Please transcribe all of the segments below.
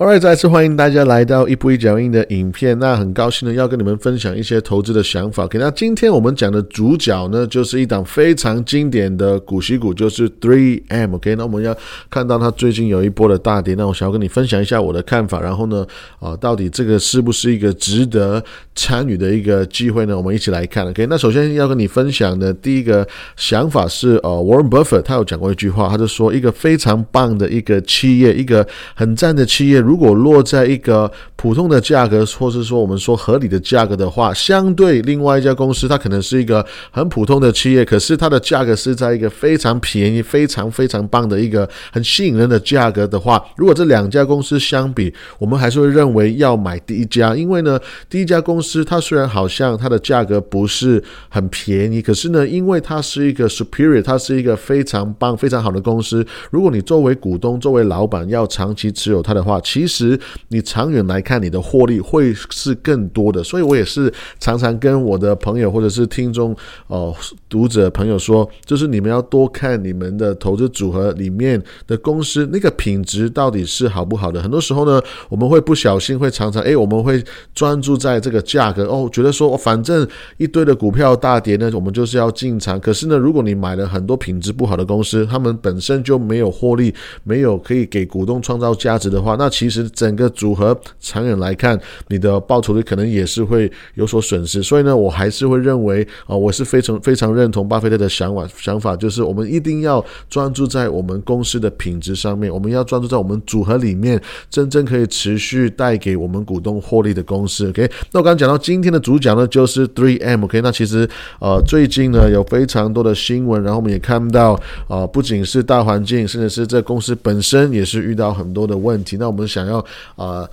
Alright，再次欢迎大家来到一步一脚印的影片。那很高兴呢，要跟你们分享一些投资的想法。OK，那今天我们讲的主角呢，就是一档非常经典的股息股，就是 Three M。OK，那我们要看到它最近有一波的大跌，那我想要跟你分享一下我的看法。然后呢，啊，到底这个是不是一个值得参与的一个机会呢？我们一起来看。OK，那首先要跟你分享的第一个想法是，呃，Warren Buffett 他有讲过一句话，他就说，一个非常棒的一个企业，一个很赞的企业。如果落在一个普通的价格，或是说我们说合理的价格的话，相对另外一家公司，它可能是一个很普通的企业，可是它的价格是在一个非常便宜、非常非常棒的一个很吸引人的价格的话，如果这两家公司相比，我们还是会认为要买第一家，因为呢，第一家公司它虽然好像它的价格不是很便宜，可是呢，因为它是一个 superior，它是一个非常棒、非常好的公司，如果你作为股东、作为老板要长期持有它的话，其其实你长远来看，你的获利会是更多的。所以我也是常常跟我的朋友或者是听众、哦读者朋友说，就是你们要多看你们的投资组合里面的公司那个品质到底是好不好的。很多时候呢，我们会不小心会常常哎，我们会专注在这个价格哦，觉得说反正一堆的股票大跌呢，我们就是要进场。可是呢，如果你买了很多品质不好的公司，他们本身就没有获利，没有可以给股东创造价值的话，那其实整个组合长远来看，你的报酬率可能也是会有所损失。所以呢，我还是会认为啊，我是非常非常认同巴菲特的想法，想法就是我们一定要专注在我们公司的品质上面，我们要专注在我们组合里面真正可以持续带给我们股东获利的公司。OK，那我刚刚讲到今天的主讲呢，就是 Three M。OK，那其实呃最近呢有非常多的新闻，然后我们也看到啊，不仅是大环境，甚至是这公司本身也是遇到很多的问题。那我们想要。啊。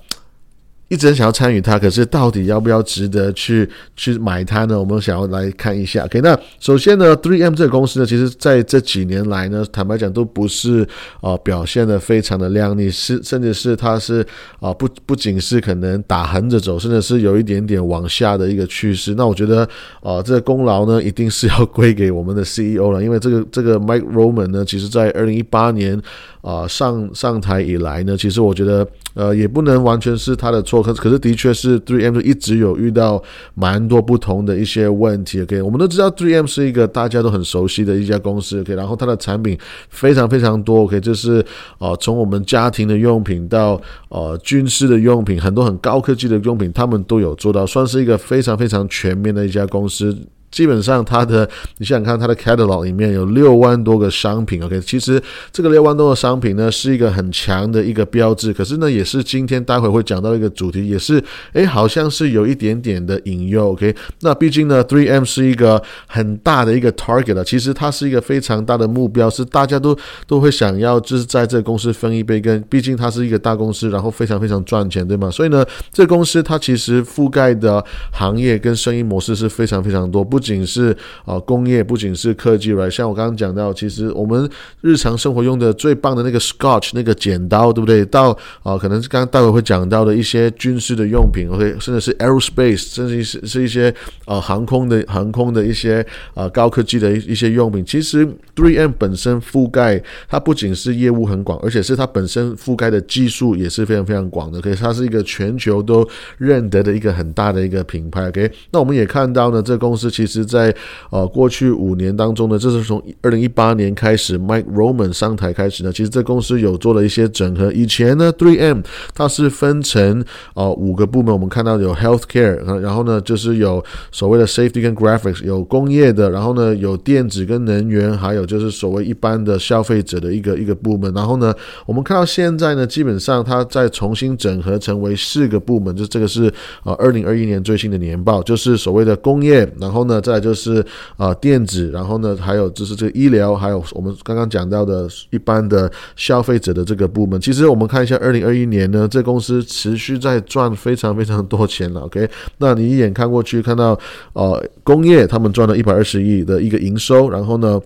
一直很想要参与它，可是到底要不要值得去去买它呢？我们想要来看一下。OK，那首先呢，Three M 这个公司呢，其实在这几年来呢，坦白讲都不是啊表现的非常的亮丽，是甚至是它是啊不不仅是可能打横着走，甚至是有一点点往下的一个趋势。那我觉得啊，这个功劳呢，一定是要归给我们的 CEO 了，因为这个这个 Mike Roman 呢，其实在二零一八年啊上上台以来呢，其实我觉得呃也不能完全是他的错。可可是的确是 Three M 一直有遇到蛮多不同的一些问题。OK，我们都知道 Three M 是一个大家都很熟悉的一家公司。OK，然后它的产品非常非常多。OK，就是呃从我们家庭的用品到呃军事的用品，很多很高科技的用品，他们都有做到，算是一个非常非常全面的一家公司。基本上它的，你想想看，它的 catalog 里面有六万多个商品，OK，其实这个六万多个商品呢，是一个很强的一个标志。可是呢，也是今天待会会讲到一个主题，也是，诶，好像是有一点点的引诱，OK。那毕竟呢，Three M 是一个很大的一个 target 了，其实它是一个非常大的目标，是大家都都会想要，就是在这个公司分一杯羹。毕竟它是一个大公司，然后非常非常赚钱，对吗？所以呢，这公司它其实覆盖的行业跟生意模式是非常非常多，不仅是啊工业，不仅是科技，right？像我刚刚讲到，其实我们日常生活用的最棒的那个 Scotch 那个剪刀，对不对？到啊，可能刚刚待会会讲到的一些军事的用品，OK，甚至是 aerospace，甚至是是一些啊航空的航空的一些啊高科技的一一些用品。其实 Three M 本身覆盖它不仅是业务很广，而且是它本身覆盖的技术也是非常非常广的。可以，它是一个全球都认得的一个很大的一个品牌。OK，那我们也看到呢，这公司其实。其实，在呃过去五年当中呢，这是从二零一八年开始，Mike Roman 上台开始呢，其实这公司有做了一些整合。以前呢，Three M 它是分成呃五个部门，我们看到有 Healthcare，然后呢就是有所谓的 Safety 跟 Graphics，有工业的，然后呢有电子跟能源，还有就是所谓一般的消费者的一个一个部门。然后呢，我们看到现在呢，基本上它在重新整合成为四个部门，就这个是呃二零二一年最新的年报，就是所谓的工业，然后呢。再就是啊电子，然后呢还有就是这个医疗，还有我们刚刚讲到的一般的消费者的这个部门。其实我们看一下二零二一年呢，这公司持续在赚非常非常多钱了。OK，那你一眼看过去看到呃工业他们赚了一百二十亿的一个营收，然后呢。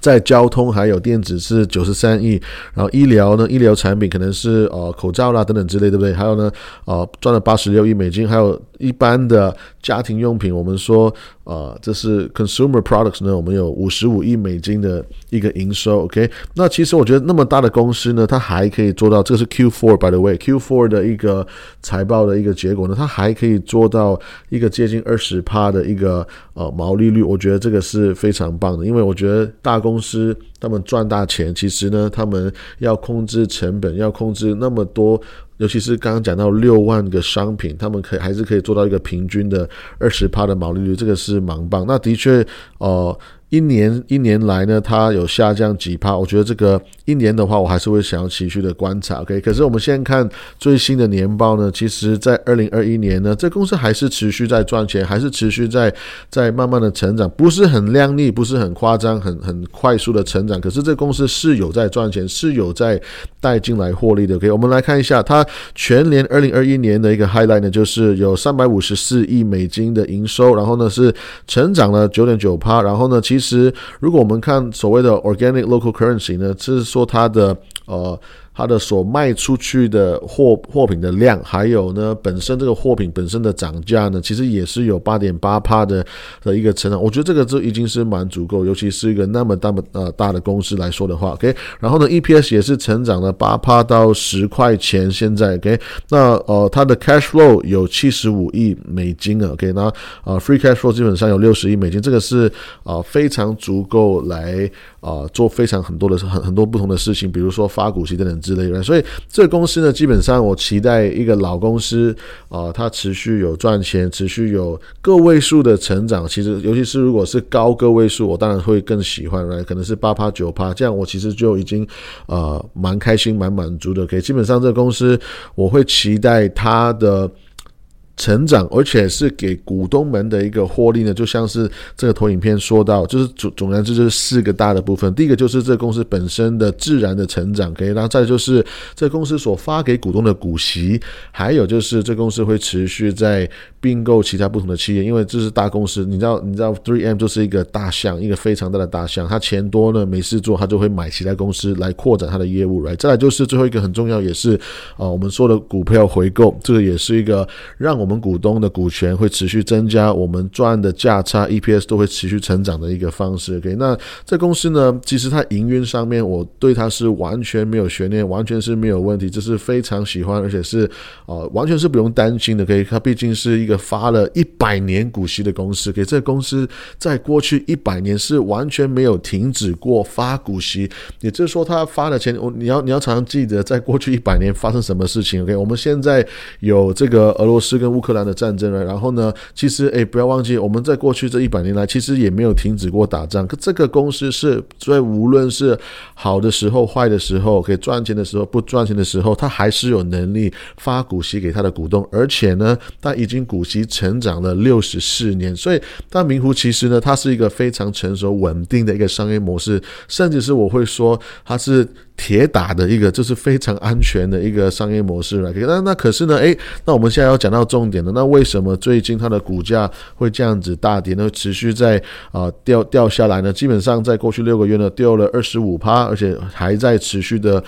在交通还有电子是九十三亿，然后医疗呢，医疗产品可能是呃口罩啦等等之类，对不对？还有呢，呃赚了八十六亿美金，还有一般的家庭用品，我们说呃这是 consumer products 呢，我们有五十五亿美金的一个营收。OK，那其实我觉得那么大的公司呢，它还可以做到，这个是 Q4 by the way，Q4 的一个财报的一个结果呢，它还可以做到一个接近二十趴的一个呃毛利率，我觉得这个是非常棒的，因为我觉得大公司他们赚大钱，其实呢，他们要控制成本，要控制那么多。尤其是刚刚讲到六万个商品，他们可以还是可以做到一个平均的二十趴的毛利率，这个是蛮棒。那的确，哦。一年一年来呢，它有下降几趴？我觉得这个一年的话，我还是会想要持续的观察。OK，可是我们现在看最新的年报呢，其实在二零二一年呢，这公司还是持续在赚钱，还是持续在在慢慢的成长，不是很靓丽，不是很夸张，很很快速的成长。可是这公司是有在赚钱，是有在带进来获利的。OK，我们来看一下它全年二零二一年的一个 highlight 呢，就是有三百五十四亿美金的营收，然后呢是成长了九点九趴，然后呢其实。其实，如果我们看所谓的 organic local currency 呢，就是说它的呃。它的所卖出去的货货品的量，还有呢本身这个货品本身的涨价呢，其实也是有八点八帕的的一个成长。我觉得这个就已经是蛮足够，尤其是一个那么大么呃大的公司来说的话，OK。然后呢，EPS 也是成长了八帕到十块钱，现在 OK。那呃它的 cash flow 有七十五亿美金啊，OK。那呃 free cash flow 基本上有六十亿美金，这个是啊非常足够来啊做非常很多的很很多不同的事情，比如说发股息等等。之类的，所以这个公司呢，基本上我期待一个老公司啊，它持续有赚钱，持续有个位数的成长。其实，尤其是如果是高个位数，我当然会更喜欢，来可能是八趴九趴，这样我其实就已经呃蛮开心、蛮满足的。可以，基本上这个公司我会期待它的。成长，而且是给股东们的一个获利呢，就像是这个投影片说到，就是总总而言之就是四个大的部分。第一个就是这公司本身的自然的成长，可以，然后再就是这公司所发给股东的股息，还有就是这公司会持续在并购其他不同的企业，因为这是大公司，你知道，你知道，Three M 就是一个大象，一个非常大的大象，它钱多呢没事做，它就会买其他公司来扩展它的业务，来。再来就是最后一个很重要，也是啊，我们说的股票回购，这个也是一个让我们。我们股东的股权会持续增加，我们赚的价差 EPS 都会持续成长的一个方式。OK，那这公司呢，其实它营运上面，我对它是完全没有悬念，完全是没有问题，这是非常喜欢，而且是呃，完全是不用担心的。可以，它毕竟是一个发了一百年股息的公司，给这公司在过去一百年是完全没有停止过发股息。也就是说，它发的钱，我你要你要常常记得，在过去一百年发生什么事情。OK，我们现在有这个俄罗斯跟乌。克兰的战争了，然后呢？其实，哎，不要忘记，我们在过去这一百年来，其实也没有停止过打仗。可这个公司是在无论是好的时候、坏的时候，可以赚钱的时候、不赚钱的时候，它还是有能力发股息给他的股东。而且呢，它已经股息成长了六十四年，所以，但明湖其实呢，它是一个非常成熟、稳定的一个商业模式，甚至是我会说，它是。铁打的一个，这是非常安全的一个商业模式了。那那可是呢，诶，那我们现在要讲到重点了。那为什么最近它的股价会这样子大跌呢？持续在啊掉掉下来呢？基本上在过去六个月呢，掉了二十五趴，而且还在持续的。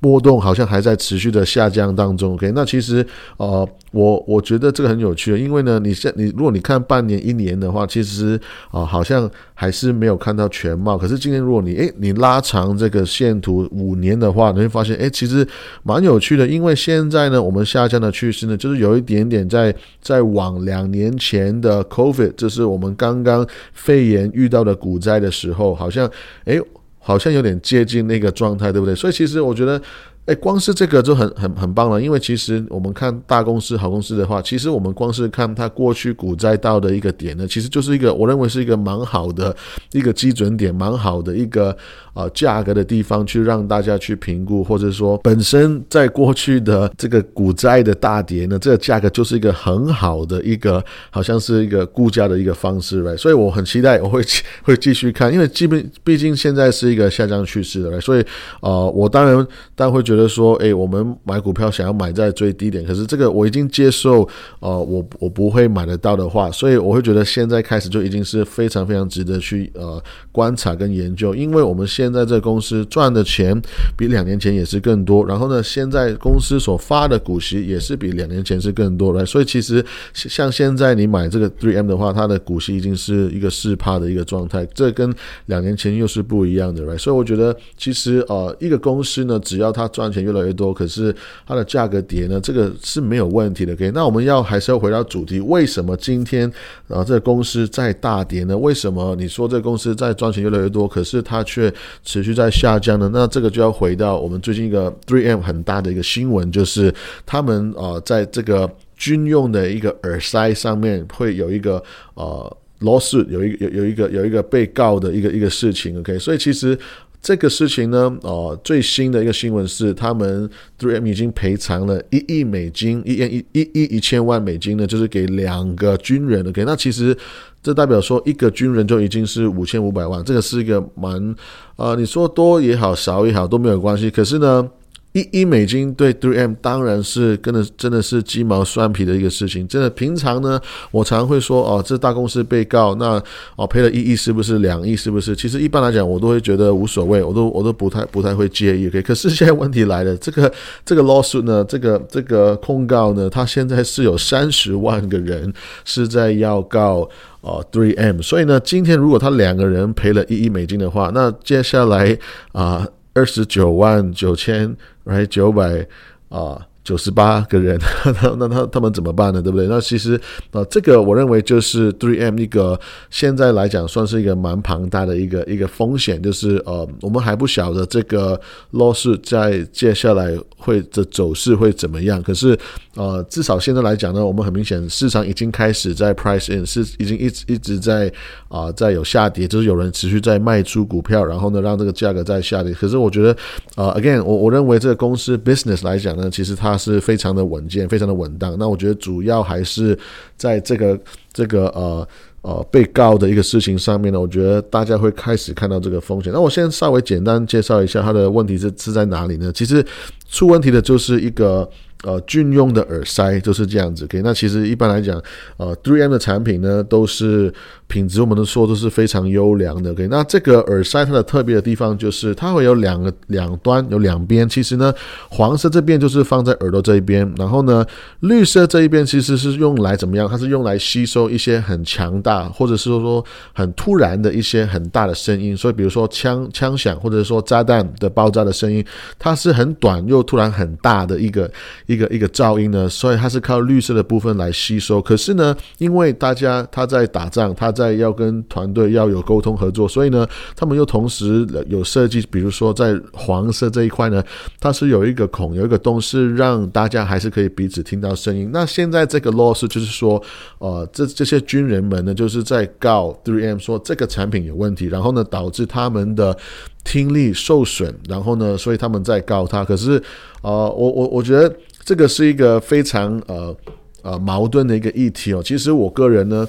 波动好像还在持续的下降当中，OK？那其实呃，我我觉得这个很有趣，因为呢，你现你如果你看半年、一年的话，其实啊，好像还是没有看到全貌。可是今天如果你诶，你拉长这个线图五年的话，你会发现诶，其实蛮有趣的。因为现在呢，我们下降的趋势呢，就是有一点点在在往两年前的 COVID，就是我们刚刚肺炎遇到的股灾的时候，好像诶。好像有点接近那个状态，对不对？所以其实我觉得。哎，光是这个就很很很棒了，因为其实我们看大公司、好公司的话，其实我们光是看它过去股灾到的一个点呢，其实就是一个我认为是一个蛮好的一个基准点，蛮好的一个呃价格的地方，去让大家去评估，或者说本身在过去的这个股灾的大跌呢，这个价格就是一个很好的一个，好像是一个估价的一个方式，right？所以我很期待我会 会继续看，因为基本毕竟现在是一个下降趋势的，所以呃，我当然当然会觉得。得说，哎，我们买股票想要买在最低点，可是这个我已经接受，呃，我我不会买得到的话，所以我会觉得现在开始就已经是非常非常值得去呃观察跟研究，因为我们现在这公司赚的钱比两年前也是更多，然后呢，现在公司所发的股息也是比两年前是更多的，所以其实像现在你买这个 Three M 的话，它的股息已经是一个四趴的一个状态，这跟两年前又是不一样的来所以我觉得其实呃一个公司呢，只要它赚钱越来越多，可是它的价格跌呢，这个是没有问题的。OK，那我们要还是要回到主题，为什么今天啊这个公司在大跌呢？为什么你说这个公司在赚钱越来越多，可是它却持续在下降呢？那这个就要回到我们最近一个 Three M 很大的一个新闻，就是他们啊在这个军用的一个耳塞上面会有一个呃 lawsuit，有一有有一个有一个被告的一个一个事情。OK，所以其实。这个事情呢，哦，最新的一个新闻是，他们 Three M 已经赔偿了一亿美金，一亿一亿一千万美金呢，就是给两个军人 OK，那其实这代表说，一个军人就已经是五千五百万，这个是一个蛮，呃，你说多也好，少也好都没有关系。可是呢。一一美金对 Three M 当然是跟的真的是鸡毛蒜皮的一个事情。真的，平常呢，我常会说哦，这大公司被告，那哦赔了一亿是不是两亿是不是？其实一般来讲，我都会觉得无所谓，我都我都不太不太会介意。OK，可是现在问题来了，这个这个 lawsuit 呢，这个这个控告呢，他现在是有三十万个人是在要告哦 Three M，所以呢，今天如果他两个人赔了一亿美金的话，那接下来啊。二十九万九千，来九百啊。九十八个人，那那他他们怎么办呢？对不对？那其实啊，这个我认为就是 Three M 一个现在来讲算是一个蛮庞大的一个一个风险，就是呃，我们还不晓得这个 loss 在接下来会的走势会怎么样。可是呃，至少现在来讲呢，我们很明显市场已经开始在 price in，是已经一直一直在啊在有下跌，就是有人持续在卖出股票，然后呢让这个价格在下跌。可是我觉得呃，again，我我认为这个公司 business 来讲呢，其实它它是非常的稳健，非常的稳当。那我觉得主要还是在这个这个呃呃被告的一个事情上面呢，我觉得大家会开始看到这个风险。那我先稍微简单介绍一下它的问题是是在哪里呢？其实出问题的就是一个。呃，军用的耳塞就是这样子。OK，那其实一般来讲，呃，Three M 的产品呢，都是品质，我们都说都是非常优良的。OK，那这个耳塞它的特别的地方就是它会有两个两端，有两边。其实呢，黄色这边就是放在耳朵这一边，然后呢，绿色这一边其实是用来怎么样？它是用来吸收一些很强大，或者是说很突然的一些很大的声音。所以，比如说枪枪响，或者说炸弹的爆炸的声音，它是很短又突然很大的一个。一个一个噪音呢，所以它是靠绿色的部分来吸收。可是呢，因为大家他在打仗，他在要跟团队要有沟通合作，所以呢，他们又同时有设计，比如说在黄色这一块呢，它是有一个孔，有一个洞，是让大家还是可以彼此听到声音。那现在这个 loss 就是说，呃，这这些军人们呢，就是在告 Three M 说这个产品有问题，然后呢，导致他们的。听力受损，然后呢，所以他们在告他。可是，呃，我我我觉得这个是一个非常呃呃矛盾的一个议题哦。其实我个人呢，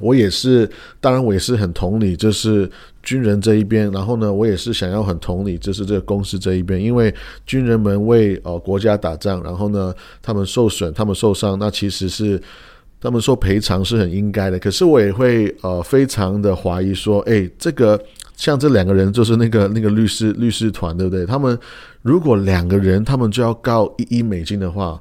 我也是，当然我也是很同理，就是军人这一边。然后呢，我也是想要很同理，就是这个公司这一边，因为军人们为呃国家打仗，然后呢，他们受损，他们受伤，那其实是他们说赔偿是很应该的。可是我也会呃非常的怀疑说，哎，这个。像这两个人就是那个那个律师律师团，对不对？他们如果两个人，他们就要告一亿美金的话。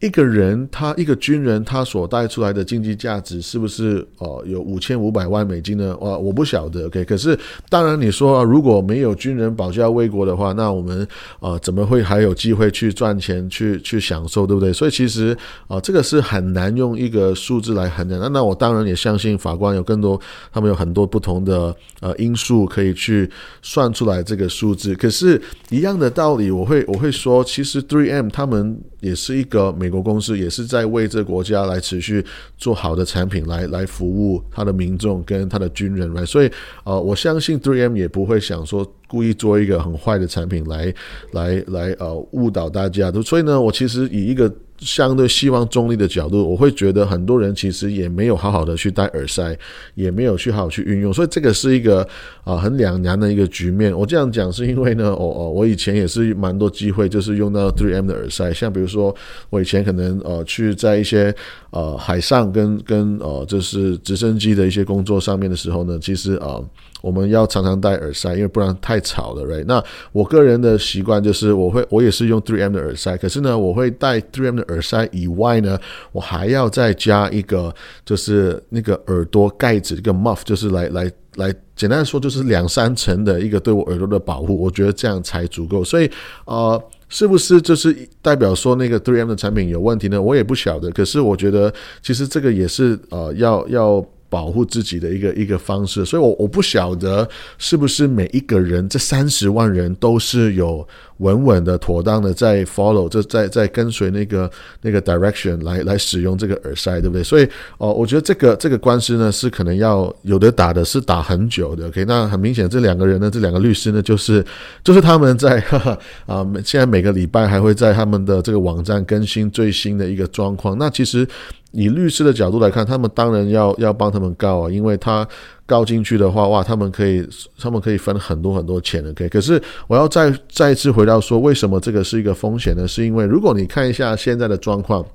一个人，他一个军人，他所带出来的经济价值是不是哦有五千五百万美金呢？哇，我不晓得。OK，可是当然你说如果没有军人保家卫国的话，那我们啊怎么会还有机会去赚钱去去享受，对不对？所以其实啊这个是很难用一个数字来衡量。那那我当然也相信法官有更多，他们有很多不同的呃因素可以去算出来这个数字。可是，一样的道理，我会我会说，其实 Three M 他们也是一个美。美国公司也是在为这国家来持续做好的产品，来来服务他的民众跟他的军人，来，所以呃，我相信 Three M 也不会想说故意做一个很坏的产品来来来呃误导大家。所以呢，我其实以一个相对希望中立的角度，我会觉得很多人其实也没有好好的去戴耳塞，也没有去好好去运用，所以这个是一个啊很两难的一个局面。我这样讲是因为呢，我我我以前也是蛮多机会，就是用到 Three M 的耳塞，像比如说我以前可能呃去在一些呃海上跟跟呃就是直升机的一些工作上面的时候呢，其实啊。我们要常常戴耳塞，因为不然太吵了，right？那我个人的习惯就是，我会我也是用 Three M 的耳塞，可是呢，我会戴 Three M 的耳塞以外呢，我还要再加一个，就是那个耳朵盖子，一个 muff，就是来来来，简单说就是两三层的一个对我耳朵的保护，我觉得这样才足够。所以，呃，是不是就是代表说那个 Three M 的产品有问题呢？我也不晓得。可是我觉得，其实这个也是呃，要要。保护自己的一个一个方式，所以我我不晓得是不是每一个人这三十万人都是有稳稳的、妥当的在 follow，就在在跟随那个那个 direction 来来使用这个耳塞，对不对？所以哦，我觉得这个这个官司呢是可能要有的打的是打很久的。OK，那很明显这两个人呢，这两个律师呢，就是就是他们在 啊，现在每个礼拜还会在他们的这个网站更新最新的一个状况。那其实。以律师的角度来看，他们当然要要帮他们告啊，因为他告进去的话，哇，他们可以他们可以分很多很多钱的。可以，可是我要再再一次回到说，为什么这个是一个风险呢？是因为如果你看一下现在的状况，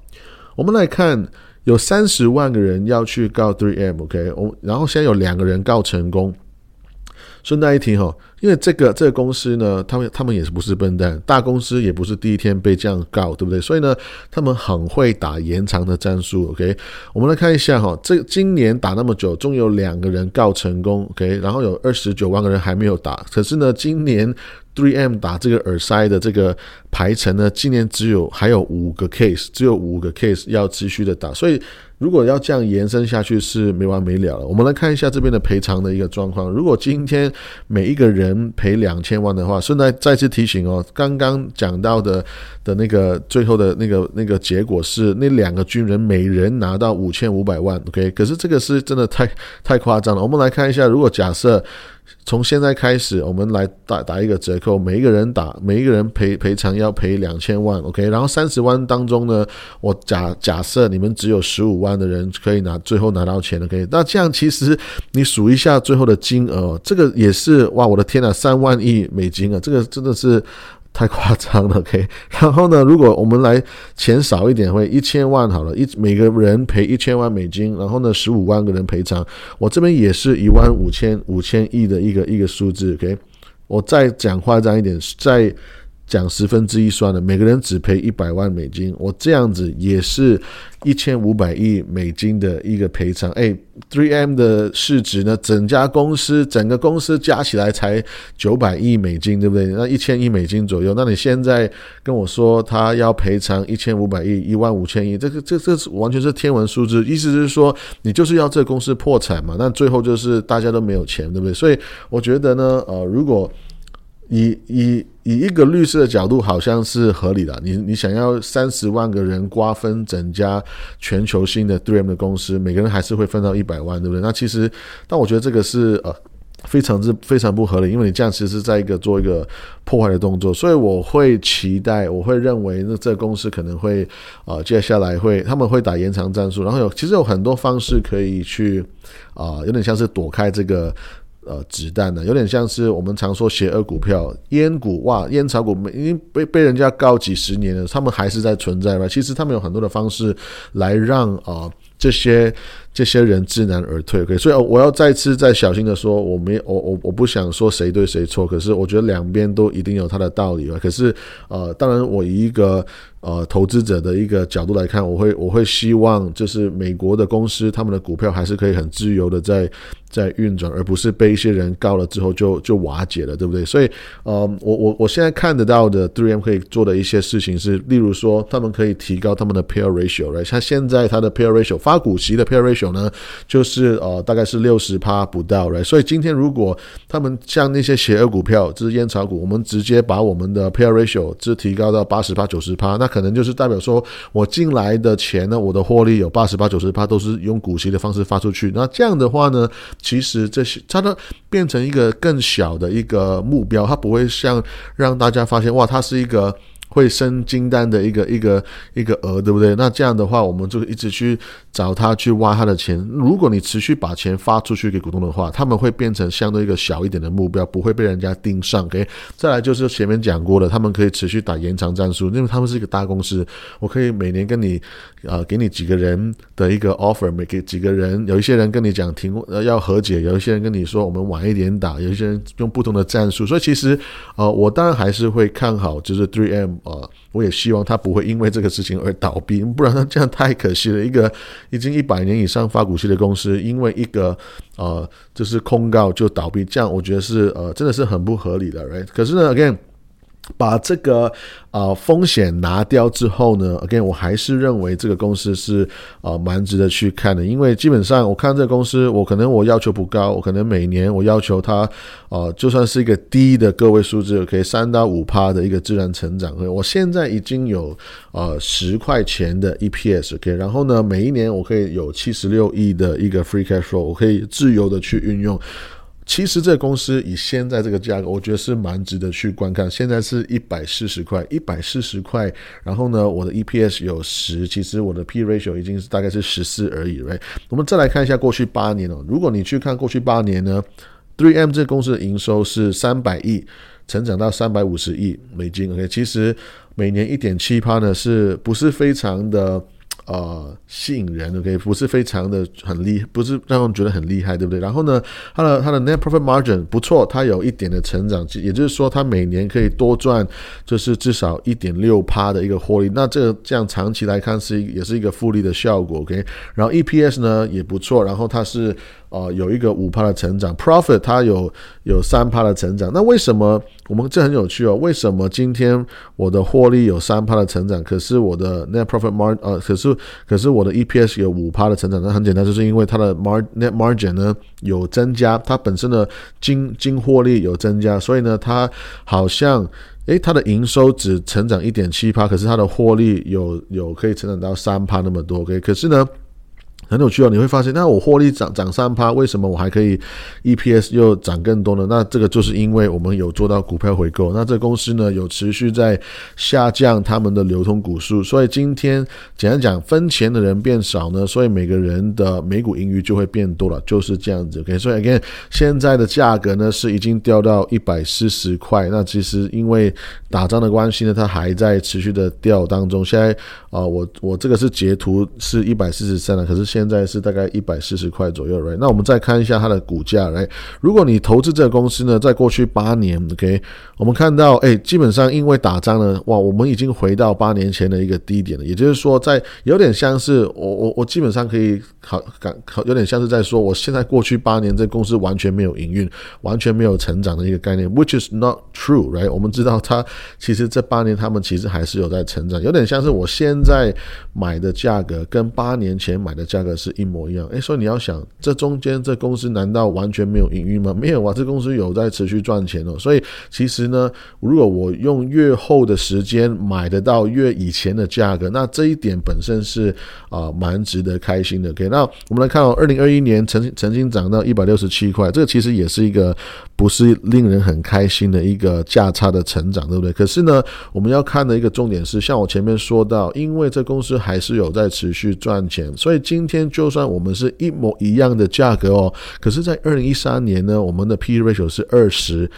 我们来看有三十万个人要去告 Three M，OK，我然后现在有两个人告成功。顺带一提哈，因为这个这个公司呢，他们他们也是不是笨蛋，大公司也不是第一天被这样告，对不对？所以呢，他们很会打延长的战术。OK，我们来看一下哈，这今年打那么久，终有两个人告成功。OK，然后有二十九万个人还没有打，可是呢，今年 Three M 打这个耳塞的这个排程呢，今年只有还有五个 case，只有五个 case 要持续的打，所以。如果要这样延伸下去是没完没了了。我们来看一下这边的赔偿的一个状况。如果今天每一个人赔两千万的话，顺带再次提醒哦，刚刚讲到的的那个最后的那个那个结果是那两个军人每人拿到五千五百万。OK，可是这个是真的太太夸张了。我们来看一下，如果假设。从现在开始，我们来打打一个折扣，每一个人打，每一个人赔赔偿要赔两千万，OK。然后三十万当中呢，我假假设你们只有十五万的人可以拿，最后拿到钱，OK。那这样其实你数一下最后的金额，这个也是哇，我的天呐，三万亿美金啊，这个真的是。太夸张了，OK。然后呢，如果我们来钱少一点，会一千万好了，一每个人赔一千万美金，然后呢，十五万个人赔偿，我这边也是一万五千五千亿的一个一个数字，OK。我再讲夸张一点，在。讲十分之一算了，每个人只赔一百万美金，我这样子也是一千五百亿美金的一个赔偿。哎，Three M 的市值呢，整家公司整个公司加起来才九百亿美金，对不对？那一千亿美金左右，那你现在跟我说他要赔偿一千五百亿、一万五千亿，这个这这完全是天文数字，意思是说你就是要这公司破产嘛？那最后就是大家都没有钱，对不对？所以我觉得呢，呃，如果以以以一个律师的角度，好像是合理的。你你想要三十万个人瓜分整家全球性的 Dream 的公司，每个人还是会分到一百万，对不对？那其实，但我觉得这个是呃非常之非常不合理，因为你这样其实是在一个做一个破坏的动作。所以我会期待，我会认为那这个公司可能会啊接下来会他们会打延长战术，然后有其实有很多方式可以去啊，有点像是躲开这个。呃，子弹呢，有点像是我们常说邪恶股票、烟股哇，烟草股，已经被被人家告几十年了，他们还是在存在吧？其实他们有很多的方式来让啊这些这些人知难而退。OK，所以我要再次再小心的说，我没我我我不想说谁对谁错，可是我觉得两边都一定有它的道理吧。可是呃，当然我一个。呃，投资者的一个角度来看，我会我会希望，就是美国的公司，他们的股票还是可以很自由的在在运转，而不是被一些人告了之后就就瓦解了，对不对？所以，呃，我我我现在看得到的 Three M 可以做的一些事情是，例如说，他们可以提高他们的 Pair Ratio，right？像现在它的 Pair Ratio 发股息的 Pair Ratio 呢，就是呃大概是六十趴不到，right？所以今天如果他们像那些邪恶股票，就是烟草股，我们直接把我们的 Pair Ratio 是提高到八十趴、九十趴，那可能就是代表说，我进来的钱呢，我的获利有八十八、九十八都是用股息的方式发出去。那这样的话呢，其实这些它都变成一个更小的一个目标，它不会像让大家发现哇，它是一个。会生金单的一个一个一个额，对不对？那这样的话，我们就一直去找他去挖他的钱。如果你持续把钱发出去给股东的话，他们会变成相对一个小一点的目标，不会被人家盯上。OK，再来就是前面讲过的，他们可以持续打延长战术，因为他们是一个大公司，我可以每年跟你呃给你几个人的一个 offer，每给几个人，有一些人跟你讲停呃要和解，有一些人跟你说我们晚一点打，有一些人用不同的战术，所以其实呃我当然还是会看好，就是 Three M 啊，我也希望他不会因为这个事情而倒闭，不然这样太可惜了。一个已经一百年以上发股息的公司，因为一个呃就是控告就倒闭，这样我觉得是呃真的是很不合理的，right？可是呢，again。把这个啊风险拿掉之后呢，again，我还是认为这个公司是啊蛮值得去看的，因为基本上我看这个公司，我可能我要求不高，我可能每年我要求它啊就算是一个低的个位数字，可以三到五趴的一个自然成长。我现在已经有呃十块钱的 EPS，OK，然后呢每一年我可以有七十六亿的一个 free cash flow，我可以自由的去运用。其实这个公司以现在这个价格，我觉得是蛮值得去观看。现在是一百四十块，一百四十块。然后呢，我的 EPS 有十，其实我的 P ratio 已经是大概是十四而已。Right？我们再来看一下过去八年哦。如果你去看过去八年呢，Three M 这个公司的营收是三百亿，成长到三百五十亿美金。OK，其实每年一点七趴呢，是不是非常的？呃，吸引人，OK，不是非常的很厉，不是让人觉得很厉害，对不对？然后呢，它的它的 net profit margin 不错，它有一点的成长，也就是说，它每年可以多赚，就是至少一点六趴的一个获利。那这个这样长期来看是也是一个复利的效果，OK。然后 EPS 呢也不错，然后它是。呃，有一个五趴的成长，profit 它有有三趴的成长。那为什么我们这很有趣哦？为什么今天我的获利有三趴的成长，可是我的 net profit margin 呃，可是可是我的 EPS 有五趴的成长？那很简单，就是因为它的 mar net margin 呢有增加，它本身的净净获利有增加，所以呢，它好像诶，它的营收只成长一点七趴，可是它的获利有有可以成长到三趴那么多。OK，可是呢？很有趣哦，你会发现，那我获利涨涨三趴，为什么我还可以 EPS 又涨更多呢？那这个就是因为我们有做到股票回购，那这公司呢有持续在下降他们的流通股数，所以今天简单讲，分钱的人变少呢，所以每个人的每股盈余就会变多了，就是这样子。OK，所以 again，现在的价格呢是已经掉到一百四十块，那其实因为打仗的关系呢，它还在持续的掉当中。现在啊，我我这个是截图是一百四十三了，可是。现在是大概一百四十块左右来那我们再看一下它的股价来。如果你投资这个公司呢，在过去八年，OK，我们看到，哎，基本上因为打仗呢，哇，我们已经回到八年前的一个低点了。也就是说，在有点像是我我我基本上可以好感好，有点像是在说，我现在过去八年这公司完全没有营运，完全没有成长的一个概念，which is not true，right？我们知道它其实这八年他们其实还是有在成长，有点像是我现在买的价格跟八年前买的价。格是一模一样，诶，所以你要想，这中间这公司难道完全没有营运吗？没有啊，这公司有在持续赚钱哦。所以其实呢，如果我用越后的时间买得到越以前的价格，那这一点本身是啊蛮值得开心的。OK，那我们来看哦，二零二一年曾经曾经涨到一百六十七块，这个其实也是一个不是令人很开心的一个价差的成长，对不对？可是呢，我们要看的一个重点是，像我前面说到，因为这公司还是有在持续赚钱，所以今天。天就算我们是一模一样的价格哦，可是，在二零一三年呢，我们的 P/E ratio 是二十，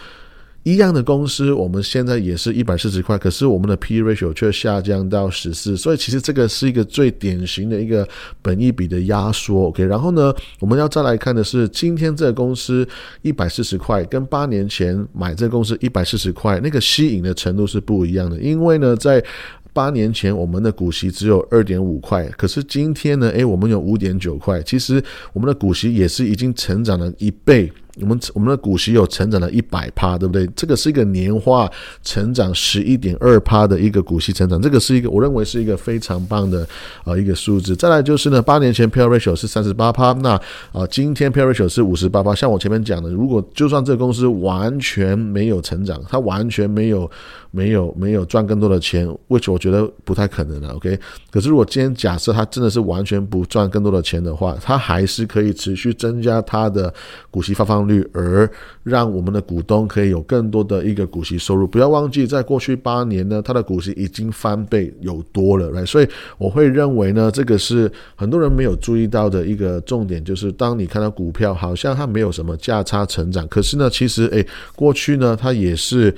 一样的公司，我们现在也是一百四十块，可是我们的 P ratio 却下降到十四，所以其实这个是一个最典型的一个本益比的压缩。OK，然后呢，我们要再来看的是，今天这个公司一百四十块，跟八年前买这个公司一百四十块，那个吸引的程度是不一样的，因为呢，在八年前我们的股息只有二点五块，可是今天呢？诶，我们有五点九块。其实我们的股息也是已经成长了一倍。我们我们的股息有成长了一百趴，对不对？这个是一个年化成长十一点二趴的一个股息成长，这个是一个我认为是一个非常棒的呃一个数字。再来就是呢，八年前 P/E ratio 是三十八趴，那啊今天 P/E ratio 是五十八趴。像我前面讲的，如果就算这个公司完全没有成长，它完全没有没有没有赚更多的钱，which 我觉得不太可能的。OK，可是如果今天假设它真的是完全不赚更多的钱的话，它还是可以持续增加它的股息发放。率，而让我们的股东可以有更多的一个股息收入。不要忘记，在过去八年呢，它的股息已经翻倍有多了，来，所以我会认为呢，这个是很多人没有注意到的一个重点，就是当你看到股票好像它没有什么价差成长，可是呢，其实诶，过去呢，它也是。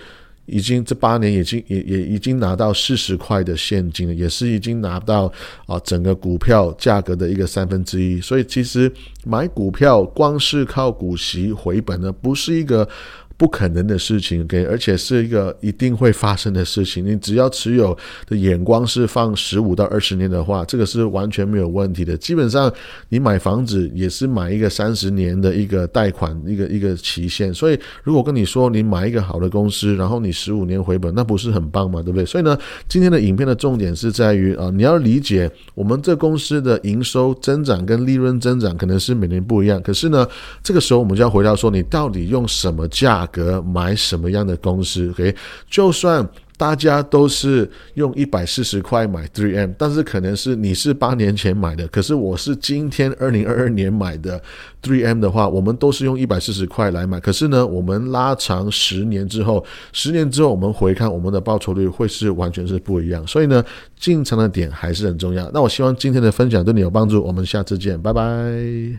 已经这八年已经也也已经拿到四十块的现金了，也是已经拿到啊整个股票价格的一个三分之一。所以其实买股票光是靠股息回本呢，不是一个。不可能的事情，OK，而且是一个一定会发生的事情。你只要持有的眼光是放十五到二十年的话，这个是完全没有问题的。基本上，你买房子也是买一个三十年的一个贷款，一个一个期限。所以，如果跟你说你买一个好的公司，然后你十五年回本，那不是很棒吗？对不对？所以呢，今天的影片的重点是在于啊，你要理解我们这公司的营收增长跟利润增长可能是每年不一样。可是呢，这个时候我们就要回到说，你到底用什么价？格买什么样的公司？OK，就算大家都是用一百四十块买 Three M，但是可能是你是八年前买的，可是我是今天二零二二年买的 Three M 的话，我们都是用一百四十块来买。可是呢，我们拉长十年之后，十年之后我们回看我们的报酬率会是完全是不一样。所以呢，进场的点还是很重要。那我希望今天的分享对你有帮助。我们下次见，拜拜。